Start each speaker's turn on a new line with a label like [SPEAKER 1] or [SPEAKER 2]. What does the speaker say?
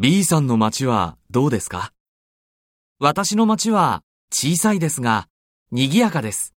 [SPEAKER 1] B さんの町はどうですか？
[SPEAKER 2] 私の町は小さいですが、賑やかです。